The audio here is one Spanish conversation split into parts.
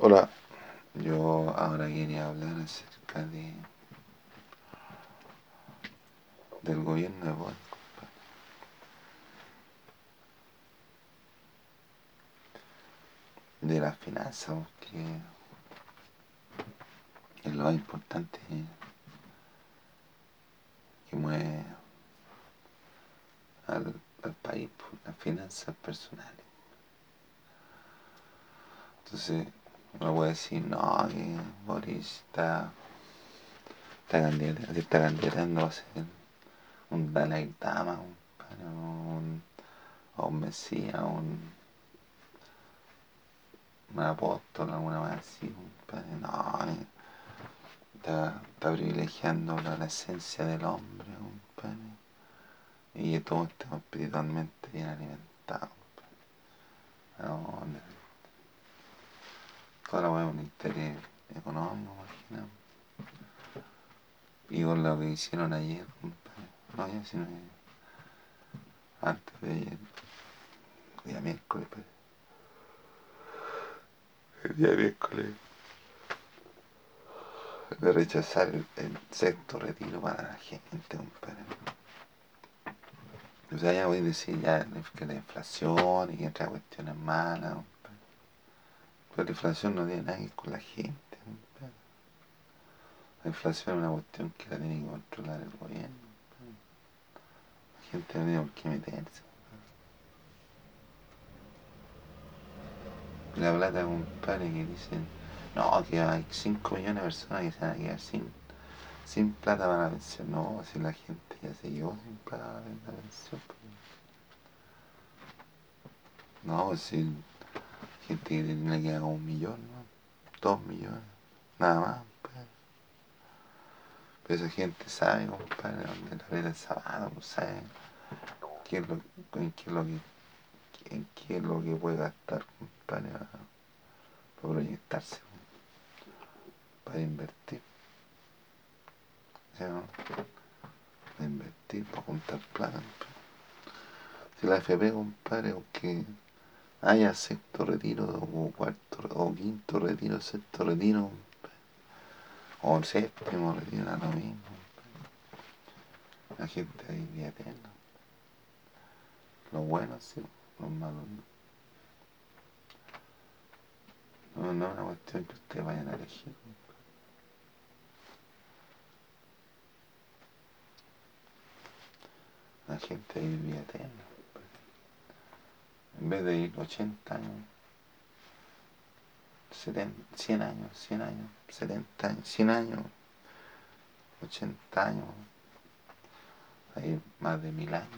Hola, yo ahora quería hablar acerca de del gobierno de Boris, de las finanzas, que es lo más importante que mueve al, país, las finanzas personales. Entonces, uno puede decir, no, que Boris está, está, candidato, está candidatando a ser un Dalai Lama, un, un Mesías, un, un apóstol, alguna más así, no, está, está privilegiando la, esencia del hombre, y que todos estamos espiritualmente bien alimentados. No, toda la un interés económico, imaginamos. Y con lo que hicieron ayer, no, ya sino antes de ayer, el día miércoles, pues. el día miércoles, de rechazar el, sexto retiro para la gente, compadre. O sea, ya voy a decir ya que la inflación y que otra cuestiones malas, pero la inflación no tiene nada que ver con la gente, La inflación es una cuestión que la tiene que controlar el gobierno gente no tiene por qué meterse. La plata, compadre, que dicen, no, que hay 5 millones de personas que se van a quedar sin, sin plata para la pensión. No, si la gente ya se llevó sin plata para la pensión. Pues. No, si que tiene que como un millón. Dos millones, nada más. Pues. Pero esa gente sabe, compadre, dónde la ve el sábado, sabe qué es lo, en qué es lo que en qué es lo que puede gastar para, para proyectarse, para invertir. ¿Sí, no? Para invertir, para juntar plata. Si la FP, compadre, o que haya sexto retiro o cuarto o quinto retiro, sexto retiro, o séptimo retiro, lo mismo. La gente ahí vive eterno. Los buenos sí, los malos no. No, no es una cuestión que ustedes vayan a elegir. La gente ahí vivía eterna. En vez de ir 80 años, 100 años, 100 años, 70 años, 100 años, 80 años, hay más de mil años.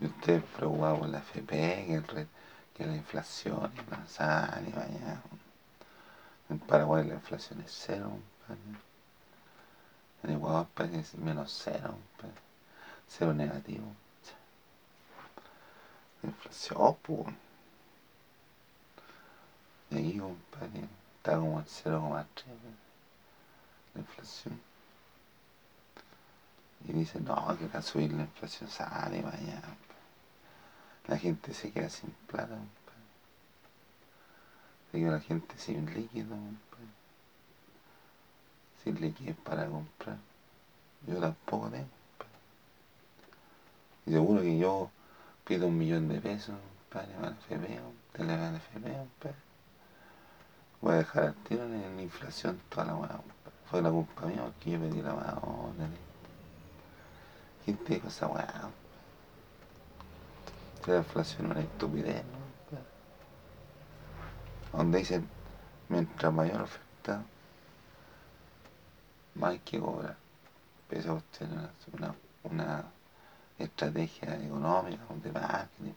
Y usted preocupado por la FP, que, la inflación, y la y vaya. En Paraguay la inflación es cero, En Ecuador es menos cero, cero negativo. Inflación, pues. Y aquí, compadre, está como en 0,3 la inflación. Y dice, no, que va a subir la inflación, sale mañana. La gente se queda sin plata, Se la gente sin líquido, Sin líquido para comprar. Yo tampoco tengo, Y seguro que yo pido un millón de pesos, para el FP, te le el FP, Voy a dejar al tiro en la inflación toda la hueá, Fue la culpa mía porque yo pedí la mano, ¿Quién te dijo esa weá? La inflación es una estupidez, ¿no? Donde dicen, mientras mayor oferta, más hay que cobrar. Pero esa cuestión una, una estrategia económica, de marketing.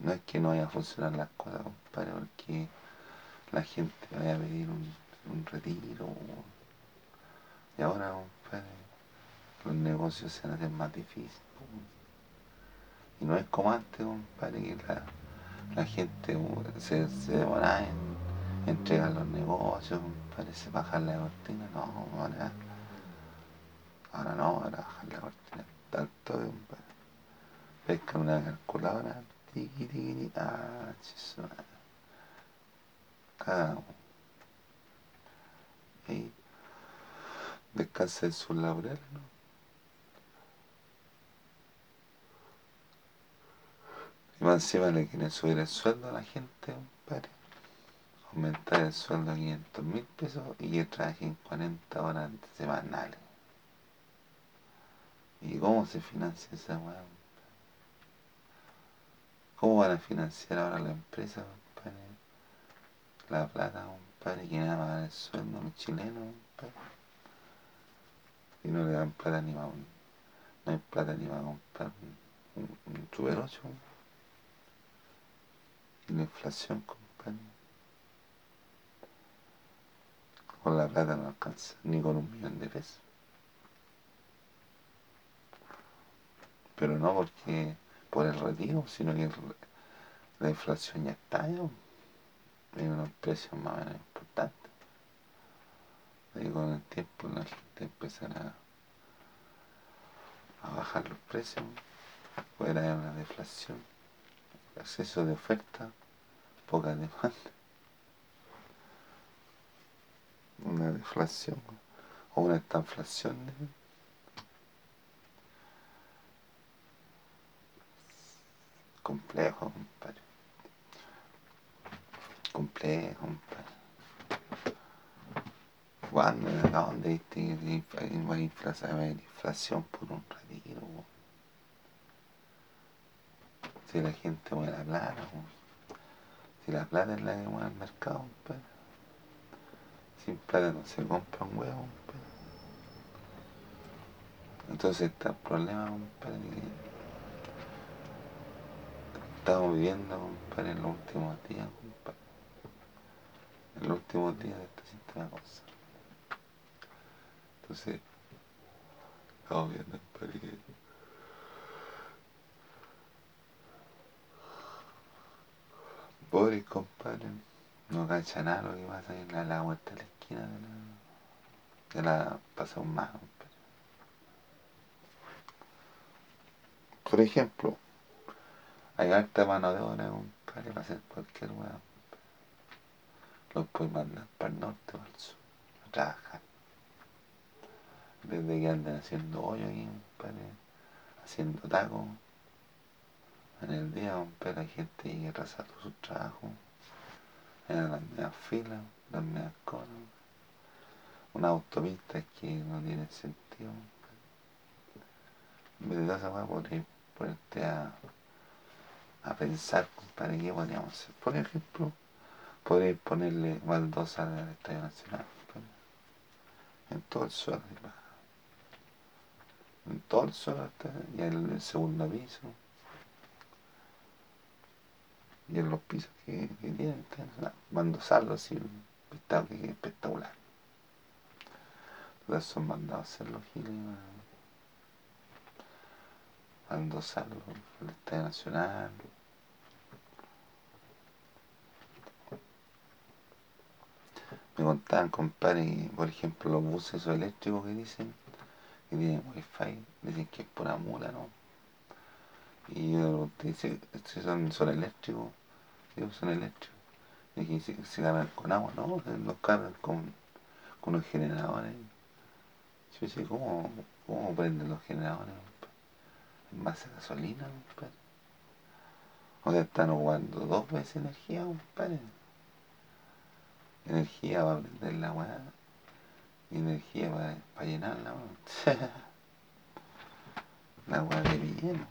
No es que no vaya a funcionar las cosas, compadre, porque la gente vaya a pedir un, un retiro. Y ahora, compadre, los negocios se hacen más difíciles. Y no es como antes, compadre, que la, la gente se, se demora en entregar los negocios, parece bajar la cortina, no, ahora, ahora no, ahora bajar la cortina tanto, compadre. Pesca una calculadora Tiki, tiki, Ah, chiso. Cagamos. Y descansa en sus laureles, ¿no? Y más encima le quieren subir el sueldo a la gente, compadre. Aumentar el sueldo a 500 mil pesos y que trabajen 40 horas semanales. ¿Y cómo se financia esa weá? ¿Cómo van a financiar ahora la empresa, compadre? La plata, compadre, que nada más el sueldo a los chilenos, compadre. Y no le dan plata ni más, no hay plata ni más comprar un, un, un Super 8. Y la inflación, compadre. Con la plata no alcanza, ni con un millón de pesos. Pero no porque por el retiro, sino que la inflación ya está ya, hay unos precios más o menos importantes. Y con el tiempo la gente empezará a bajar los precios, puede haber una deflación, exceso de oferta, poca demanda, una deflación o una estanflación. Complejo, compadre. Complejo, compadre. ¿Cuándo? ¿A dónde viste que hay inflación por un retiro? Si la gente mueve la plata, si la plata es la que mueve el mercado, compadre. Sin plata no se compra un huevo, compadre. Entonces está el problema, compadre, estamos viviendo, compadre, en los últimos días, compadre. En los últimos días de este sistema de cosas. Entonces, estamos viendo, compadre, que Boris, compadre, no cacha nada lo que pasa en la, la vuelta la esquina de la, de la pasado más, compadre. Por ejemplo, hay harta mano de obra, para hacer cualquier weón. Los puedes mandar para el norte o al sur a trabajar. Desde que anden haciendo hoyo aquí, compadre, haciendo tacos. En el día, compadre, hay gente que atrasando su trabajo. En las medias filas, las medias colas. Una autopista que no tiene sentido. En vez de esa weá, podría ponerte a a pensar, compadre, qué podríamos hacer. Por ejemplo, podría ponerle baldosa al Estadio Nacional, en todo el suelo, en todo el suelo, y en el segundo piso, y en los pisos que, que tienen, baldosarlo así, espectacular. Todos son mandados a los giles, baldosarlo, el Estadio Nacional, me contaban, compadre, por ejemplo, los buses esos eléctricos que dicen, que tienen wifi, dicen que es pura mula, ¿no? Y yo te dice, si son, son eléctricos, digo, son eléctricos. Y que se, cargan con agua, ¿no? Los cargan con, con unos generadores. Yo decía, ¿cómo, cómo prenden los generadores? Base a gasolina, compadre. O sea, están ocupando dos veces energía, compadre energía para prender la weá y energía para, para llenar la weá. la weá de bien.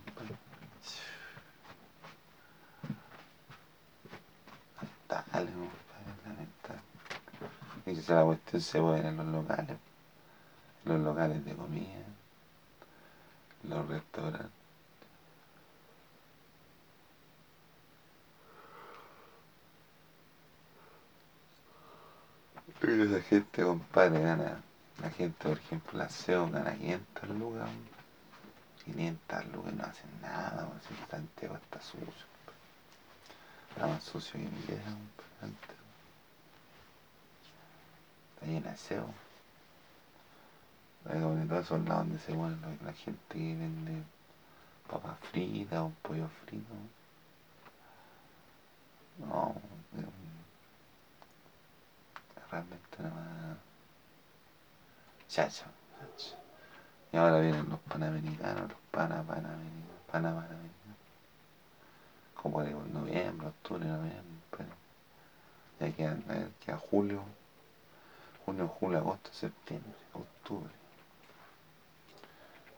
Lamentable, lamentable. Y que la cuestión se puede en los locales, en los locales de comida, los restaurantes. Pero esa gente, compadre, gana. La gente, por ejemplo, la SEO gana 500 lucas. 500 lucas no hacen nada, si el Santiago está sucio. Está más sucio que mi vieja, Está llena de SEO. Como todos esos lados donde se ponen la gente que vende papas fritas o pollo frito. No, realmente nada más. Chacho, chacho. Y ahora vienen los panamericanos, los pana panamericanos, pana panamericanos. Como digo, noviembre, octubre, noviembre. Ya queda, queda julio, junio, julio, agosto, septiembre, octubre.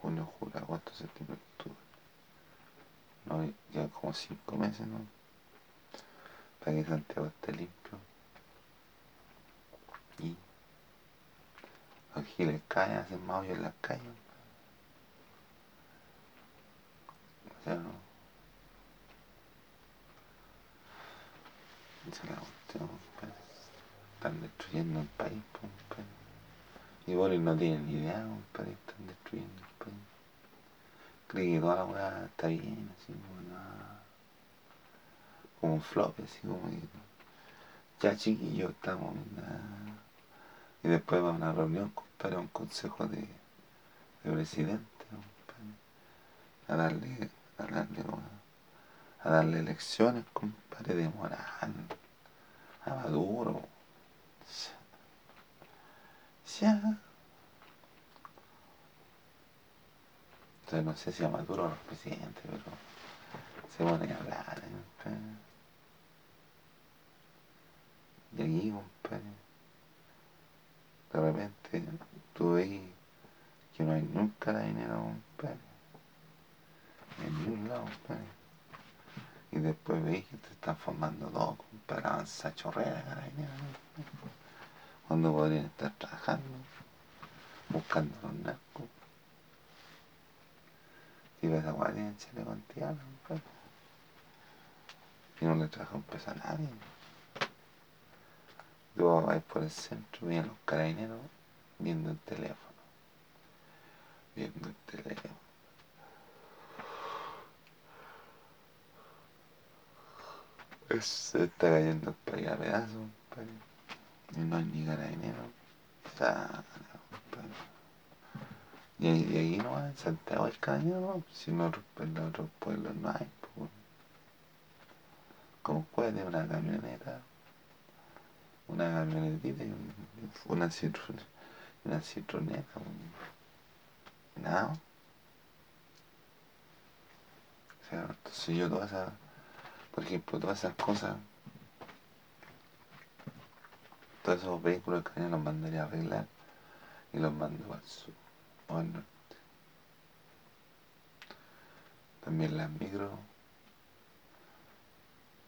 Junio, julio, agosto, septiembre, octubre. No, ya como cinco meses, ¿no? Para que Santiago esté limpio. Y los giles caen, hacen más en las calles. O sea, no. Esa es la cuestión, compadre. Están destruyendo el país, compadre. Y Boris no tienen ni idea, compadre, están destruyendo el país. Cree que toda la weá está bien, así como nada. Como un flop, así como que. Ya chiquillos, estamos en nada. Y después va a una reunión, compadre, a un consejo de, de presidente, compadre. A darle, a darle, a darle elecciones, compadre, de moral. A Maduro. Ya. Entonces no sé si a Maduro o al presidente, pero se ponen a hablar, compadre. Y aquí, compadre, de repente tú ves que no hay nunca dinero, compadre. En ningún lado, compadre. Y después veis que te están formando dos, compadre, avanzar chorrera, carabinero. Cuando podrían estar trabajando, buscando los narcos. Y ves a en Chile contigo, compadre. Y no le trajo un peso a nadie. Tú vas por el centro, vienen los carabineros viendo el teléfono. Viendo el teléfono. Se está cayendo el país a pedazos, compadre. Y no hay ni carabinero. Sana, compadre. Y, y ahí no hay, en Santiago hay carabinero, no. Si no, en los otros pueblos no hay, pues. ¿Cómo puede una camioneta? una camionetita y un- una citron una citroneta un- nada o sea entonces yo todas esas por ejemplo todas esas cosas todos esos vehículos que los mandaría a arreglar y los mando al sur o al norte también las micros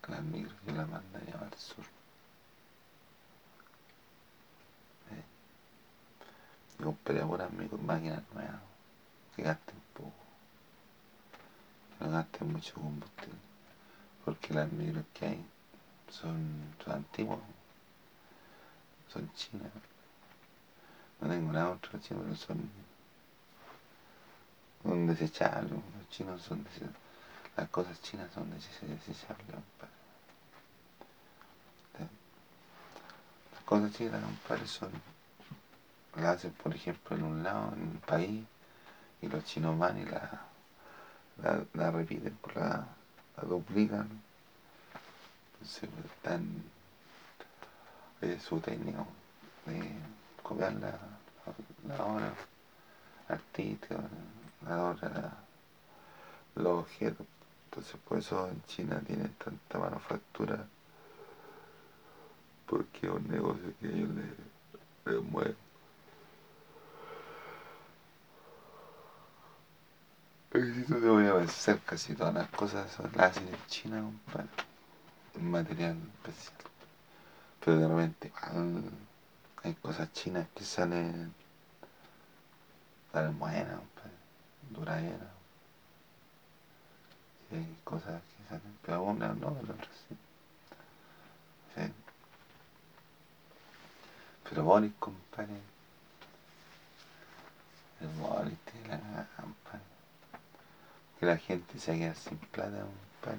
las micros yo las mandaría al sur y compraría puras micro máquinas nuevas que gasten poco que no gasten mucho combustible porque las micros que hay son, son antiguas son chinas no tengo nada contra los chinos pero son son los chinos son desechables las cosas chinas son dese- desechables compadre. las cosas chinas compadre son la hacen por ejemplo en un lado en un país y los chinos van y la, la, la repiten, la, la duplican. Entonces están su técnica de copiar la, la, la obra la obra, los objetos. Entonces por eso en China tienen tanta manufactura porque es un negocio que ellos les, les mueven. Si tú te voy a vencer casi todas las cosas son las en China, compadre. Un material especial. Pero de repente hay cosas chinas que salen, salen buenas, compadre. Duraderas. Y hay cosas que salen, pero unas no, pero sí. Sí. Pero Boris, compadre. El Boris tiene la compadre que la gente se queda sin plata para,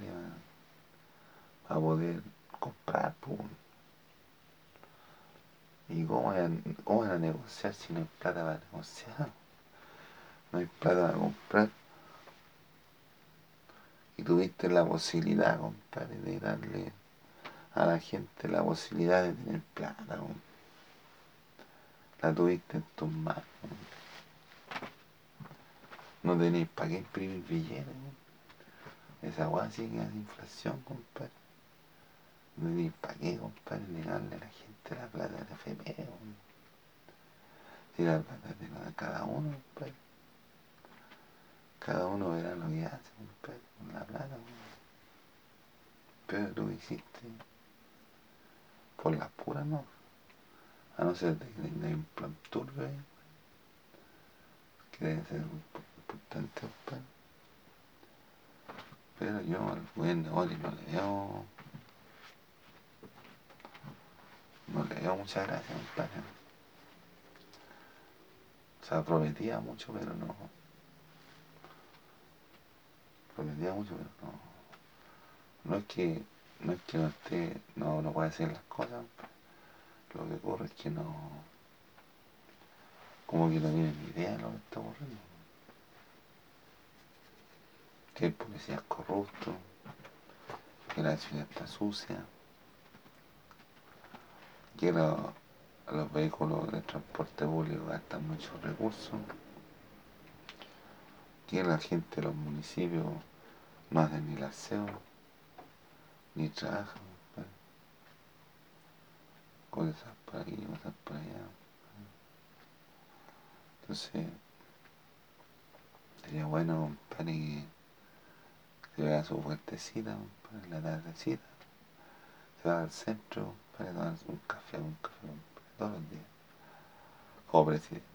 para poder comprar. po. ¿Y cómo van, a, negociar si no hay plata para negociar? No hay plata para comprar. Y tuviste la posibilidad, compadre, de darle a la gente la posibilidad de tener plata. La tuviste en tus manos. No tenéis para qué imprimir billetes. Esa sí que es inflación, compadre. No tenéis para qué, compadre, negarle a la gente la plata de la FP. Si la plata de cada uno, compadre. Cada uno verá lo que hace, compadre, con la plata. Pero tú hiciste por las puras no. A no ser que tenga un plan turbio ahí. Que debe ser importante, compadre. Pero yo al buen negocio no le veo. No le veo mucha gracia, compadre. O sea, prometía mucho, pero no. Prometía mucho, pero no. No es que no es que no esté, no, no pueda hacer las cosas, lo que ocurre es que no, como que no tiene ni idea de lo que está ocurriendo. Que el policía es corrupto, que la ciudad está sucia, que los vehículos de transporte público gastan muchos recursos, que la gente de los municipios no hace ni el aseo ni trabajan, cosas por aquí, cosas por allá. Entonces, sería bueno, compadre, que se vea su fuertecita, compadre, la tardecita. Va al centro para tomarse un café, un café, compadre, todos los días. Como presidente.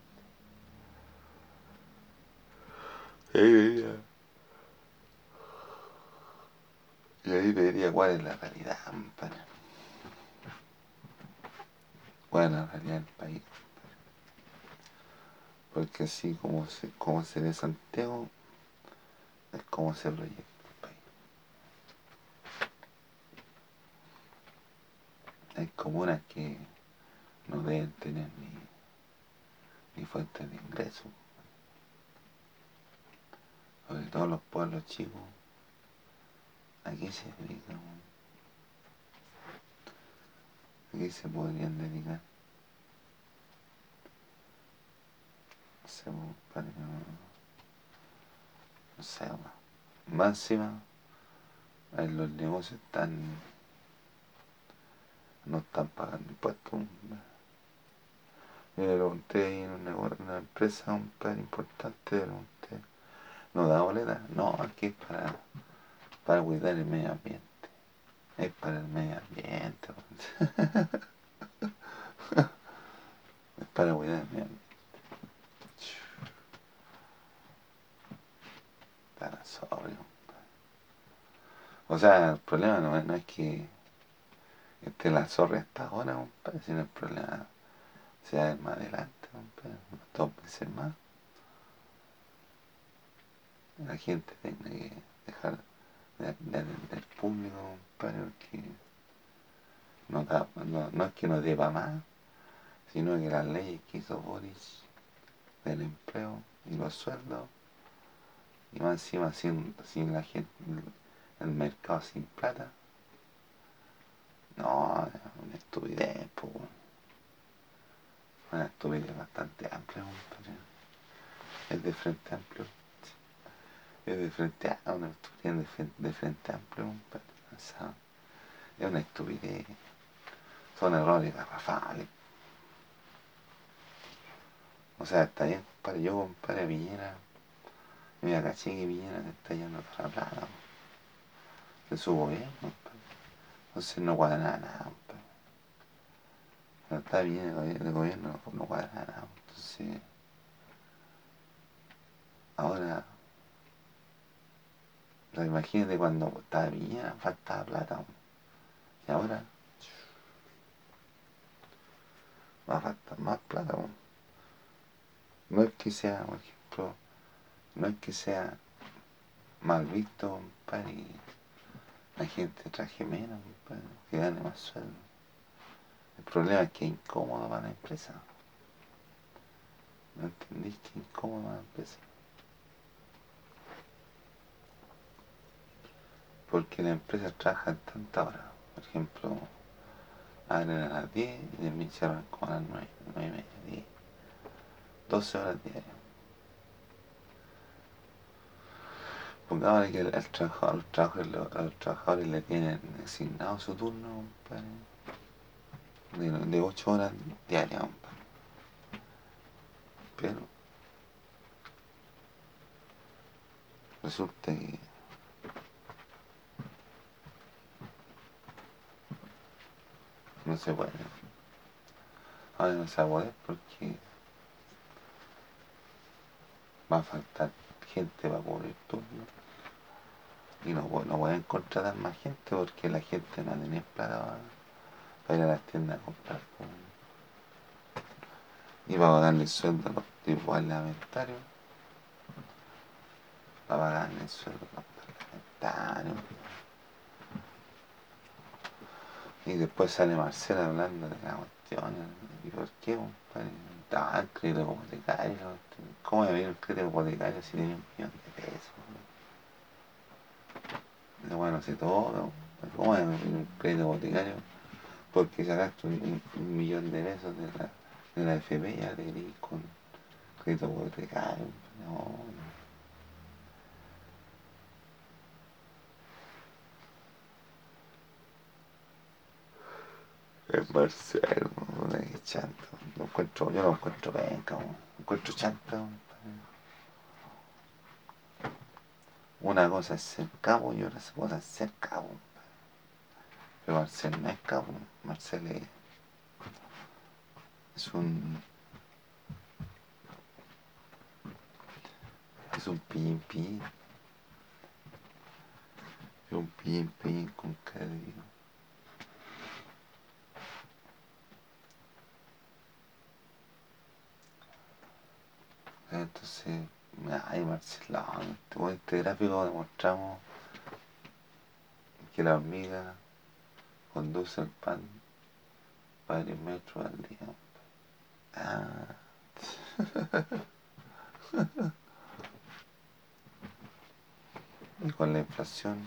Y ahí vería cuál es la realidad, compadre. Cuál es la realidad del país. Porque así como se, como se ve Santiago, es como se proyecta el país. Comunas que no deben tener ni, ni fuentes de ingreso. Sobre todos los pueblos chicos ¿A qué se dedican? ¿A qué se podrían dedicar? No sé, para no, no sé, más encima, los negocios están, no están pagando impuestos. Yo le pregunté en una, una empresa, un plan importante, le pregunté, ¿no da boleta? No, aquí es para para cuidar el medio ambiente. Es para el medio ambiente. es para cuidar el medio ambiente. Para sobrio. O sea, el problema no, no es que esté la zorra esta ahora, compadre, sino el problema. Sea más adelante, compadre, dos veces más. La gente tiene que dejar del, público, compadre, porque no, no, es que no deba más, sino que las leyes que hizo Boris del empleo y los sueldos, y más encima sin, sin la gente, el mercado sin plata, no, es una estupidez, pues, una estupidez bastante amplia, compadre. Es de frente amplio es de frente a una estupidez de frente, amplio, es una estupidez, son errores garrafales. O sea, está bien, compadre, yo compadre Piñera, mira caché que Piñera te está yendo para la plata, de su gobierno, compadre. Entonces no cuadra nada, compadre. No está bien el gobierno, no cuadra nada, entonces ahora imagínate cuando estaba bien, faltaba plata. Y ahora va a faltar más plata. No es que sea, por ejemplo, no es que sea mal visto, compadre, la gente traje menos, que gane más sueldo. El problema es que es incómodo para la empresa. ¿No entendís que es incómodo para la empresa? porque la empresa trabaja tanta hora, por ejemplo, abren a las 10 y cierran como a las 9, 9 y media, 10. 12 horas diarias. Pongámosle que el, el trabajador, los, trabajadores, los, trabajadores le tienen asignado su turno compadre, de, de 8 horas diarias. compadre. Pero resulta que no se puede. Ahora no se va a poder porque va a faltar gente para cubrir turno. Y no, no pueden contratar más gente porque la gente no tiene plata para, ir a las tiendas a comprar. po. Y para el sueldo a los tipos parlamentarios. Para pagarle el sueldo a los parlamentarios. Y después sale Marcela hablando de la cuestión. ¿Y por qué, compadre? Ah, el crédito hipotecario. ¿Cómo va a el crédito hipotecario si tiene un millón de pesos? No, bueno, sé todo. ¿Cómo venir un crédito hipotecario? Porque sacaste un, un- un millón de pesos de la, de la FP ya te querís con crédito hipotecario. No, no. Es Marcelo, puta que chanto. Lo encuentro, yo lo encuentro penca. Lo encuentro compadre. Una cosa es ser cabo y otra cosa es ser cabo. compadre. Pero Marcel no es cabo, Marcel es, es un es un pillín pillín. Es un pillín pillín con crédito. Entonces, ay Marcelado, con este gráfico demostramos que la hormiga conduce el pan varios metros al día. Ah. Y con la inflación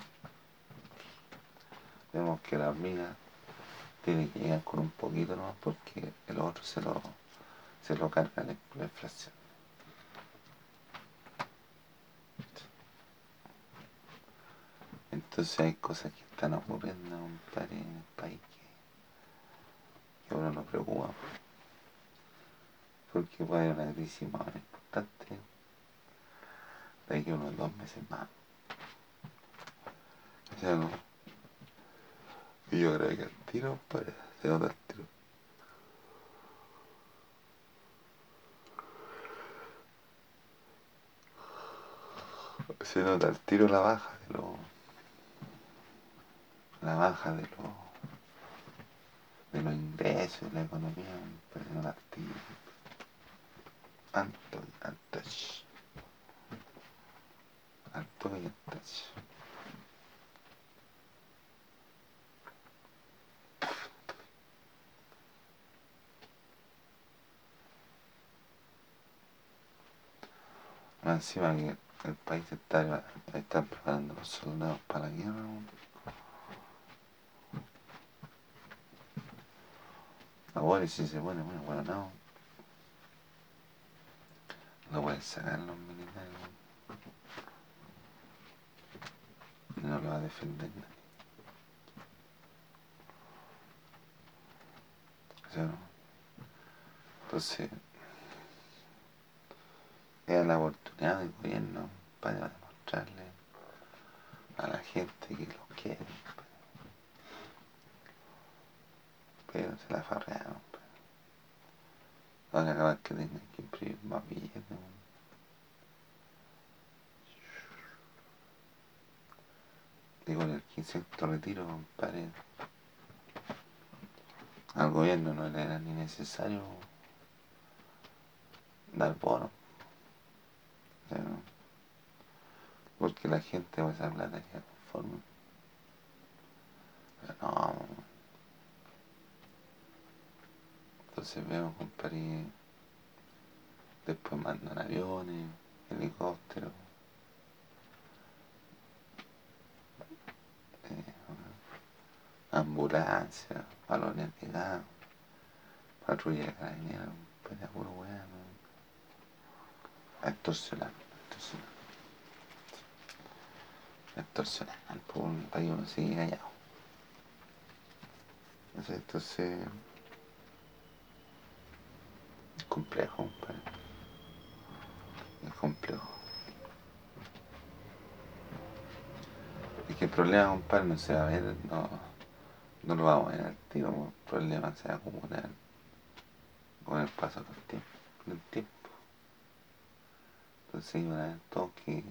vemos que la hormiga tiene que llegar con un poquito nomás porque el otro se lo, se lo carga la inflación. Entonces hay cosas que están ocurriendo en el país que, que a uno nos preocupa. Porque puede haber una crisis más importante de aquí a unos dos meses más. O sea, no. Y yo creo que el tiro, compadre, se nota el tiro. Se nota el tiro la baja de los la baja de los de los ingresos de la economía, no la tiro. Alto y alto. Y alto. Más encima que el país está, está preparando los soldados para la guerra. Weón. Ahora si se pone bueno, bueno, no. Lo pueden sacar los militares. no lo va a defender nadie. Sea, no. Entonces, es la oportunidad del gobierno para demostrarle a la gente que lo quiere. Pero se la farrearon. pues. Ahora acabar que tengan que imprimir más billetes. Y con el 15 retiro, compadre, al gobierno no le era ni necesario dar bono. O sea, no. porque la gente va a esa plata conforme. Pero no. Entonces veo, compadre, después mandan aviones, helicópteros. Eh, ambulancia, balones patrulla de carabineros, pues de puro weón, a extorsionar, extorsionar. Extorsionar, por un país uno sigue callado. Entonces, es complejo, compadre. Es complejo. Es que el problema, compadre, no se va a ver, no, no lo vamos a ver al tiro, el problema se va a acumular con el paso del tiempo. Del tiempo. Entonces iban a ver todos que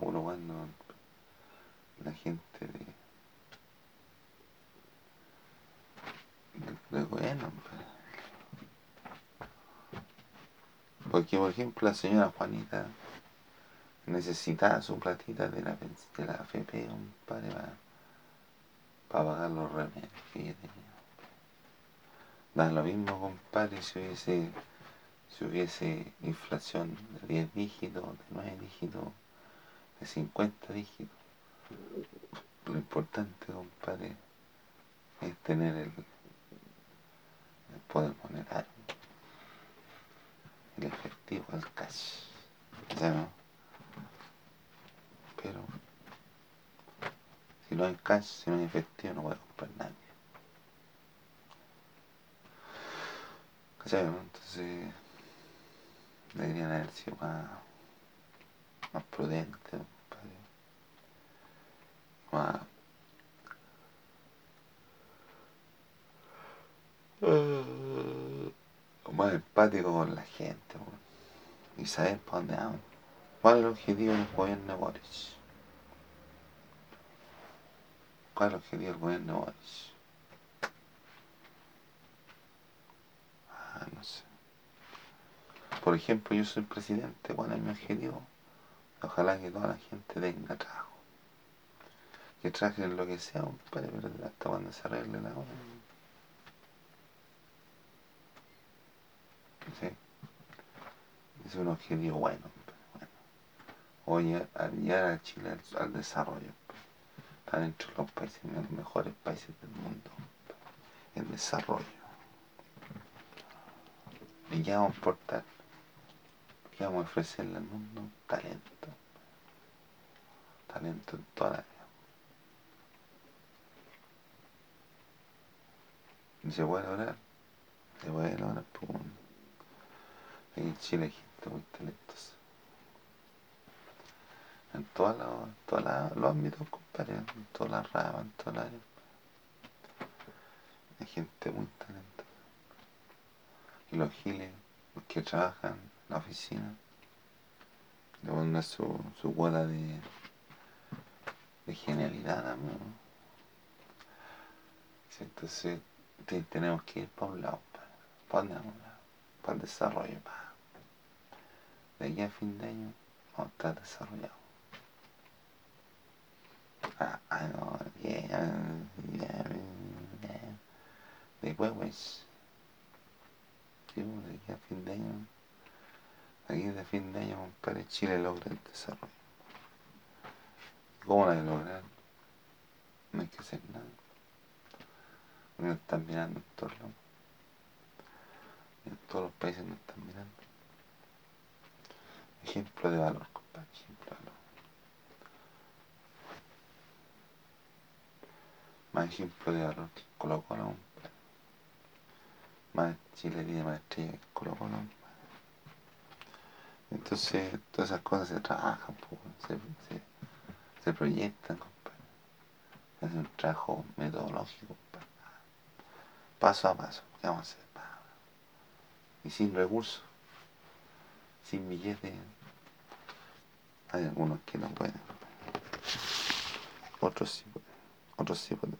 uno cuando la gente de, de, bueno, porque por ejemplo la señora Juanita necesitaba su platita de la, de la AFP, compadre, para, para pagar los remedios que ella tenía. Da lo mismo, compadre, si hubiese, si hubiese inflación de 10 dígitos, de 9 dígitos, de 50 dígitos. Lo importante, compadre, es tener el, el poder monetario, el efectivo, el cash. ¿Ya no? Pero si no hay cash, si no hay efectivo, no puede comprar nadie. ¿Cachai? no? Entonces deberían haber sido más, más prudentes, más más empático con la gente weón. y saber para dónde vamos. ¿Cuál es el objetivo del gobierno de Boris? ¿Cuál es el objetivo del gobierno de Boris? Ah, no sé. Por ejemplo, yo soy presidente, ¿cuál es mi objetivo? Ojalá que toda la gente tenga trabajo. Que trajen lo que sea, compadre, pero hasta cuando se arregle la hora. Sí. Es un objetivo bueno, bueno. Llegar a Chile al, desarrollo, están entre los países, los mejores países del mundo, en desarrollo. ¿Y qué vamos a aportar? ¿Qué vamos a ofrecerle al mundo? Talento. Talento en toda la vida. ¿Y se puede lograr? Se puede lograr, pues bueno. Aquí en Chile hay gente muy talentosa. En todos los, todos los ámbitos, compadre, en todas las ramas, en todas las áreas. Hay gente muy talentosa. Y los giles, los que trabajan en la oficina, le ponen su, su cuota de, de genialidad. Sí, Entonces te- tenemos que ir para un lado, para, para, vamos? para el desarrollo. De aquí a fin de año vamos a estar desarrollados. Ah, ah, no, bien. Después, pues, de aquí a fin de año, de aquí a fin de año, compadre, Chile logra el desarrollo. ¿Cómo hay que lograr? No hay que hacer nada. Nos están mirando en todos los países nos están mirando. Ejemplo de valor, compadre, ejemplo de valor. Más ejemplo de valor que Colo Colo, compadre. Más Chile tiene más estrella que Colo Colo. Entonces, todas esas cosas se trabajan, se, se, se proyectan, compadre. Hace un trabajo metodológico, compadre. Paso a paso, ¿qué vamos a hacer? Y sin recursos, sin billetes. Hay algunos que no pueden. Otros sí pueden. Otros sí pueden.